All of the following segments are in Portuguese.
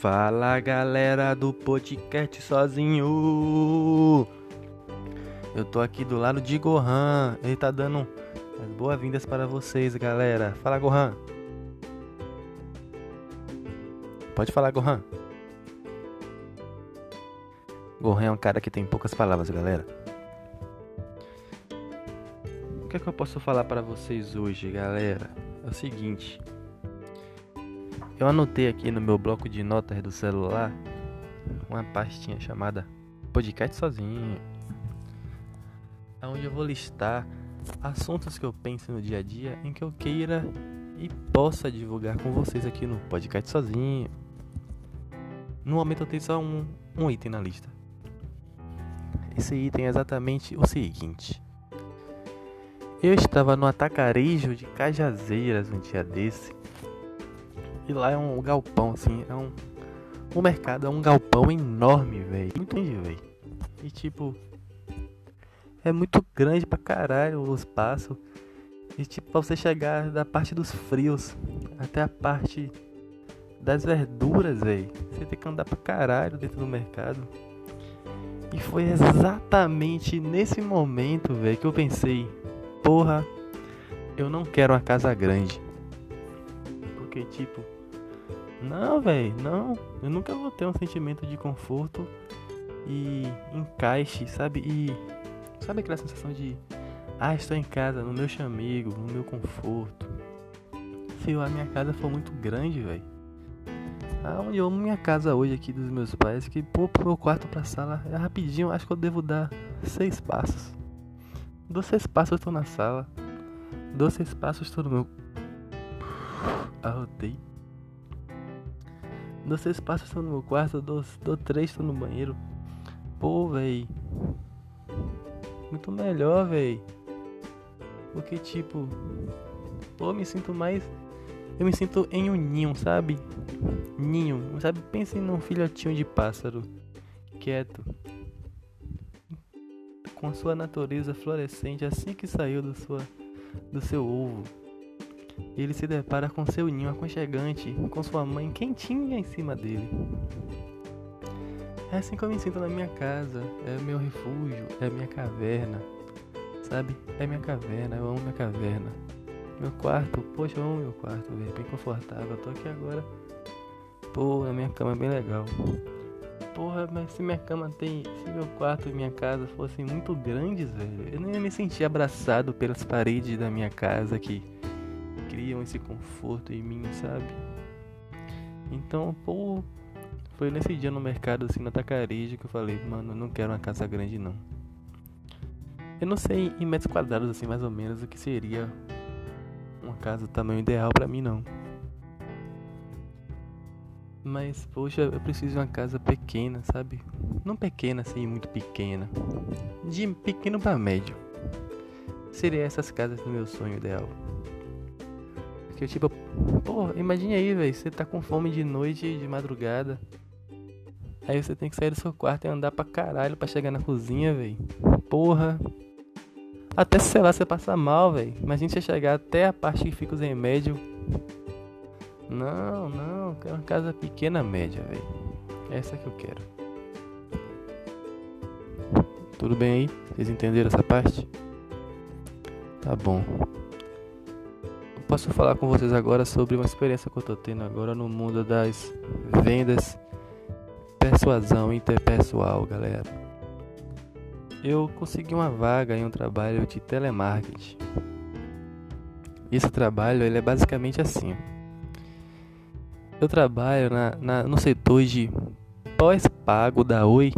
Fala galera do podcast sozinho. Eu tô aqui do lado de Gohan. Ele tá dando as boas-vindas para vocês, galera. Fala, Gohan. Pode falar, Gohan. Gohan é um cara que tem poucas palavras, galera. O que é que eu posso falar para vocês hoje, galera? É o seguinte. Eu anotei aqui no meu bloco de notas do celular uma pastinha chamada Podcast Sozinho, onde eu vou listar assuntos que eu penso no dia a dia em que eu queira e possa divulgar com vocês aqui no Podcast Sozinho. No momento eu tenho só um, um item na lista. Esse item é exatamente o seguinte. Eu estava no atacarejo de Cajazeiras um dia desse e lá é um galpão, assim, é um. O mercado é um galpão enorme, velho. Muito grande, velho. E tipo. É muito grande pra caralho o espaço. E tipo, pra você chegar da parte dos frios até a parte das verduras, velho. Você tem que andar pra caralho dentro do mercado. E foi exatamente nesse momento, velho, que eu pensei: porra, eu não quero uma casa grande. Porque, tipo, não, velho, não. Eu nunca vou ter um sentimento de conforto e encaixe, sabe? E sabe aquela sensação de ah, estou em casa, no meu chamego, no meu conforto. Se a minha casa for muito grande, velho. Aonde eu amo minha casa hoje aqui dos meus pais, que pô, pro meu quarto pra sala é rapidinho, acho que eu devo dar seis passos. Dou seis passos, eu tô na sala. Dou seis passos, estou no meu. Arrotei. Dou seis passos, tô no meu quarto, dou, três, tô no banheiro. Pô, véi. Muito melhor, véi. Porque, tipo. Pô, me sinto mais. Eu me sinto em um ninho, sabe? Ninho, sabe? Pense num filhotinho de pássaro. Quieto. Com sua natureza florescente assim que saiu do, sua, do seu ovo ele se depara com seu ninho aconchegante, com sua mãe quentinha em cima dele. É assim que eu me sinto na minha casa, é meu refúgio, é minha caverna, sabe? É minha caverna, eu amo minha caverna. Meu quarto, poxa, eu amo meu quarto, bem confortável. Eu tô aqui agora, pô, a minha cama é bem legal. Porra, mas se minha cama tem. Se meu quarto e minha casa fossem muito grandes, velho, eu não ia me sentir abraçado pelas paredes da minha casa aqui criam esse conforto em mim, sabe? Então, pô, foi nesse dia no mercado, assim, na tacareja, que eu falei, mano, eu não quero uma casa grande, não. Eu não sei em metros quadrados, assim, mais ou menos, o que seria uma casa do tamanho ideal para mim, não. Mas, poxa, eu preciso de uma casa pequena, sabe? Não pequena, assim, muito pequena. De pequeno para médio. Seria essas casas do meu sonho ideal. Que tipo, pô, imagine aí, velho, você tá com fome de noite, de madrugada. Aí você tem que sair do seu quarto e andar pra caralho pra chegar na cozinha, velho. Porra. Até sei lá, você passa mal, velho. Imagina você chegar até a parte que fica os remédios. Não, não, quero uma casa pequena média, velho. Essa que eu quero. Tudo bem aí? Vocês entenderam essa parte? Tá bom posso falar com vocês agora sobre uma experiência que eu tô tendo agora no mundo das vendas, persuasão interpessoal, galera. Eu consegui uma vaga em um trabalho de telemarketing. Esse trabalho ele é basicamente assim. Eu trabalho na, na no setor de pós-pago da Oi,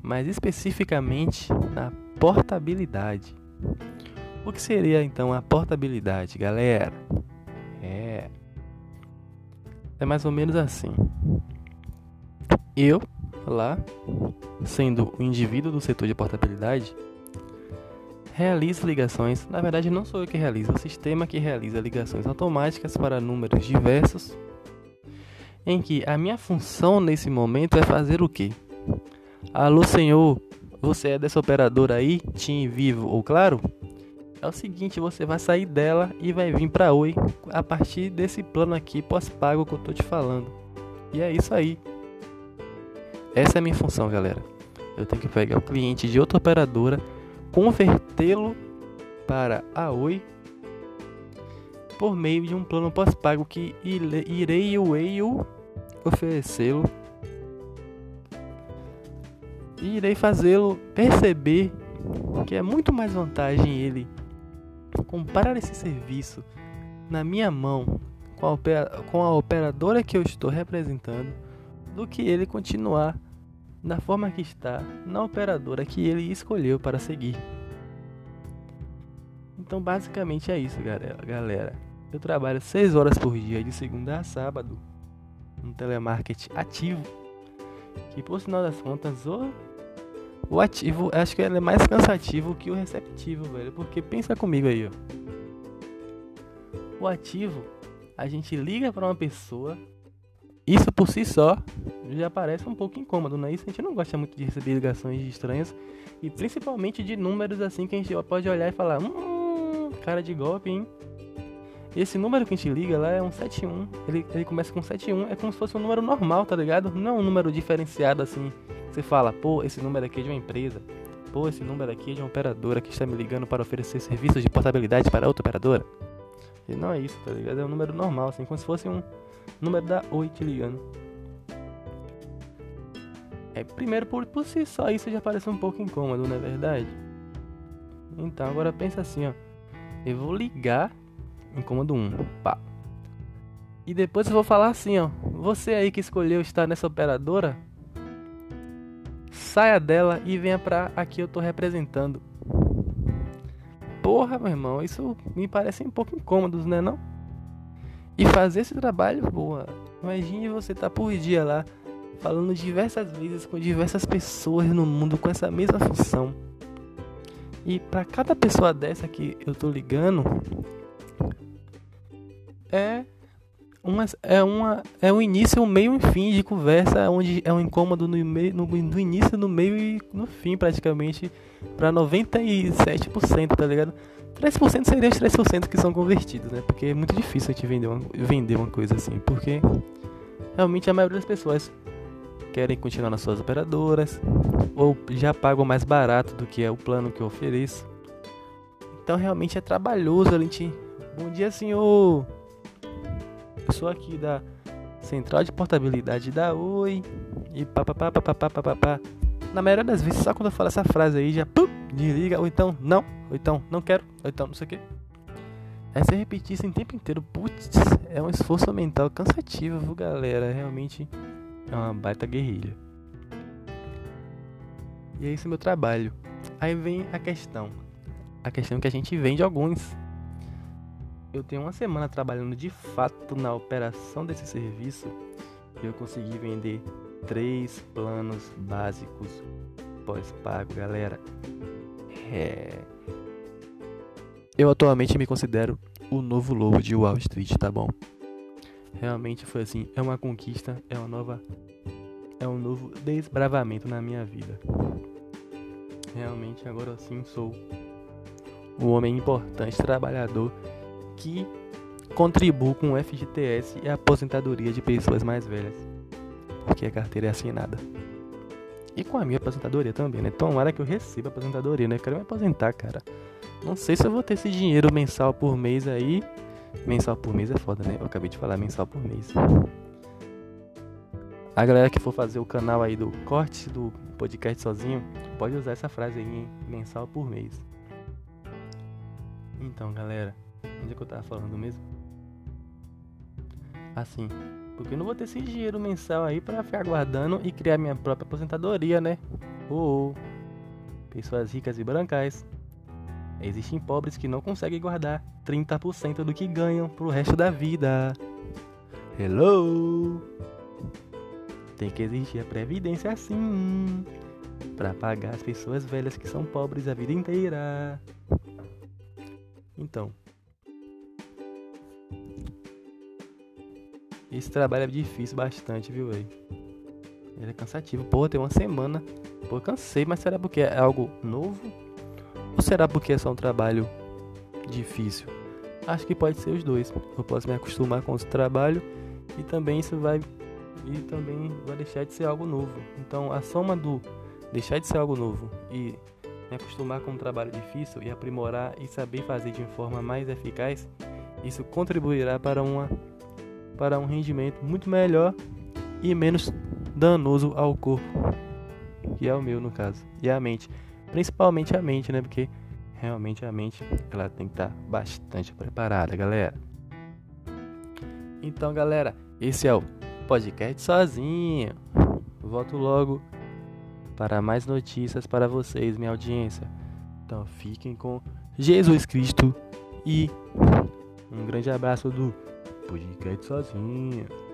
mas especificamente na portabilidade. O que seria então a portabilidade, galera? É. É mais ou menos assim. Eu, lá, sendo o indivíduo do setor de portabilidade, realizo ligações. Na verdade, não sou eu que realizo, é o sistema que realiza ligações automáticas para números diversos. Em que a minha função nesse momento é fazer o quê? Alô, senhor, você é dessa operadora aí, TIM Vivo ou Claro? É o seguinte, você vai sair dela e vai vir para Oi a partir desse plano aqui pós-pago que eu tô te falando. E é isso aí. Essa é a minha função, galera. Eu tenho que pegar o cliente de outra operadora, convertê-lo para a Oi por meio de um plano pós-pago que irei eu oferecê-lo e irei fazê-lo perceber que é muito mais vantagem ele comprar esse serviço na minha mão com a, com a operadora que eu estou representando do que ele continuar da forma que está na operadora que ele escolheu para seguir. Então, basicamente é isso, galera. Eu trabalho 6 horas por dia, de segunda a sábado, no telemarketing ativo. Que por sinal das contas, o, o ativo, acho que ele é mais cansativo que o receptivo, velho. Porque pensa comigo aí, ó. O ativo, a gente liga para uma pessoa, isso por si só já parece um pouco incômodo, não é isso? A gente não gosta muito de receber ligações de estranhos e principalmente de números assim que a gente pode olhar e falar, hum, cara de golpe, hein? Esse número que a gente liga lá é um 71. Ele, ele começa com 71. É como se fosse um número normal, tá ligado? Não é um número diferenciado assim. Você fala, pô, esse número aqui é de uma empresa. Pô, esse número aqui é de uma operadora que está me ligando para oferecer serviços de portabilidade para outra operadora. E não é isso, tá ligado? É um número normal, assim, como se fosse um número da Oi te ligando. É, primeiro, por, por si só, isso já parece um pouco incômodo, não é verdade? Então, agora pensa assim, ó. Eu vou ligar Incômodo 1. Pá. E depois eu vou falar assim, ó. Você aí que escolheu estar nessa operadora, saia dela e venha pra aqui eu tô representando. Porra, meu irmão, isso me parece um pouco incômodo, né não? E fazer esse trabalho, boa. Imagine você tá por dia lá falando diversas vezes com diversas pessoas no mundo com essa mesma função. E para cada pessoa dessa que eu tô ligando, é uma, é uma é um início, um meio e um fim de conversa, onde é um incômodo no meio, no, no início, no meio e no fim, praticamente, para 97%, tá ligado? 3% seriam os 3% que são convertidos, né? Porque é muito difícil a gente vender uma, vender uma coisa assim, porque realmente a maioria das pessoas querem continuar nas suas operadoras ou já pagam mais barato do que é o plano que eu ofereço. Então realmente é trabalhoso a gente. Bom dia, senhor. Eu sou aqui da central de portabilidade da Oi e papapá, papapá, papapá. Na maioria das vezes, só quando eu falo essa frase aí, já pum, desliga, ou então não, ou então não quero, ou então não sei o que. Aí você repetir isso em tempo inteiro, putz, é um esforço mental cansativo, viu galera? Realmente é uma baita guerrilha. E é esse meu trabalho. Aí vem a questão. A questão que a gente vende alguns eu tenho uma semana trabalhando de fato na operação desse serviço e eu consegui vender três planos básicos pós-pago, galera. É... Eu atualmente me considero o novo lobo de Wall Street, tá bom? Realmente foi assim, é uma conquista, é uma nova é um novo desbravamento na minha vida. Realmente agora sim sou um homem importante, trabalhador que contribuo com o FGTS e a aposentadoria de pessoas mais velhas, porque a carteira é assinada. E com a minha aposentadoria também, né? Tomara que eu receba a aposentadoria, né? quero me aposentar, cara. Não sei se eu vou ter esse dinheiro mensal por mês aí. Mensal por mês é foda, né? Eu acabei de falar mensal por mês. A galera que for fazer o canal aí do corte do podcast sozinho, pode usar essa frase aí, hein? Mensal por mês. Então, galera. Onde é que eu tava falando mesmo? Assim, porque eu não vou ter esse dinheiro mensal aí para ficar guardando e criar minha própria aposentadoria, né? Oh, oh. Pessoas ricas e brancais. Existem pobres que não conseguem guardar 30% do que ganham pro resto da vida. Hello! Tem que existir a previdência assim para pagar as pessoas velhas que são pobres a vida inteira. Então, Esse trabalho é difícil bastante, viu, velho? Ele é cansativo. Pô, tem uma semana. Pô, cansei, mas será porque é algo novo? Ou será porque é só um trabalho difícil? Acho que pode ser os dois. Eu posso me acostumar com esse trabalho e também isso vai e também vai deixar de ser algo novo. Então, a soma do deixar de ser algo novo e me acostumar com um trabalho difícil e aprimorar e saber fazer de forma mais eficaz, isso contribuirá para uma para um rendimento muito melhor e menos danoso ao corpo, que é o meu no caso, e a mente, principalmente a mente, né? Porque realmente a mente ela tem que estar bastante preparada, galera. Então, galera, esse é o podcast sozinho. Volto logo para mais notícias para vocês, minha audiência. Então, fiquem com Jesus Cristo e um grande abraço do podcast sozinho.